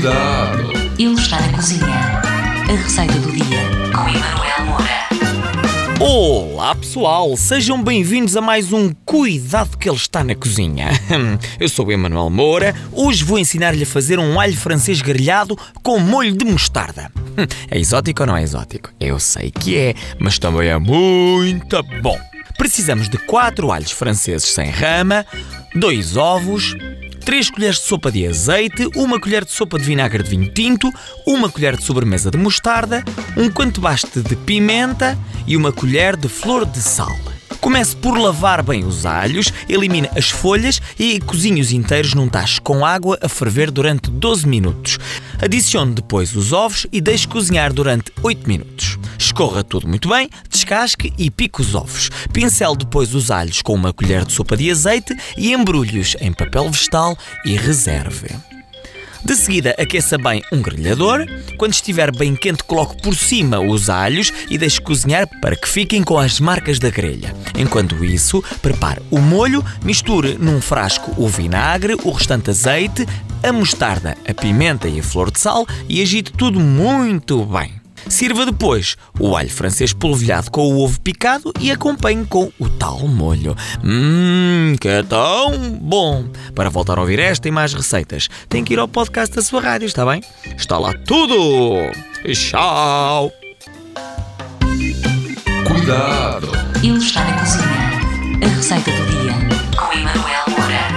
Cuidado! Ele está na cozinha. A receita do dia com Emanuel Moura. Olá pessoal, sejam bem-vindos a mais um Cuidado que ele está na cozinha. Eu sou o Emanuel Moura, hoje vou ensinar-lhe a fazer um alho francês grelhado com molho de mostarda. É exótico ou não é exótico? Eu sei que é, mas também é muito bom. Precisamos de 4 alhos franceses sem rama, 2 ovos, 3 colheres de sopa de azeite, uma colher de sopa de vinagre de vinho tinto, uma colher de sobremesa de mostarda, um quanto baste de pimenta e uma colher de flor de sal. Comece por lavar bem os alhos, elimine as folhas e cozinhe-os inteiros num tacho com água a ferver durante 12 minutos. Adicione depois os ovos e deixe cozinhar durante 8 minutos. Escorra tudo muito bem, descasque e pique os ovos. Pincele depois os alhos com uma colher de sopa de azeite e embrulhe-os em papel vegetal e reserve. De seguida, aqueça bem um grelhador. Quando estiver bem quente, coloque por cima os alhos e deixe cozinhar para que fiquem com as marcas da grelha. Enquanto isso, prepare o molho, misture num frasco o vinagre, o restante azeite, a mostarda, a pimenta e a flor de sal e agite tudo muito bem. Sirva depois o alho francês polvilhado com o ovo picado e acompanhe com o tal molho. Hum, que é tão bom! Para voltar a ouvir esta e mais receitas, tem que ir ao podcast da sua rádio, está bem? Está lá tudo! Tchau! Cuidado! Ele está na cozinha. A receita do dia com Emanuel Moura.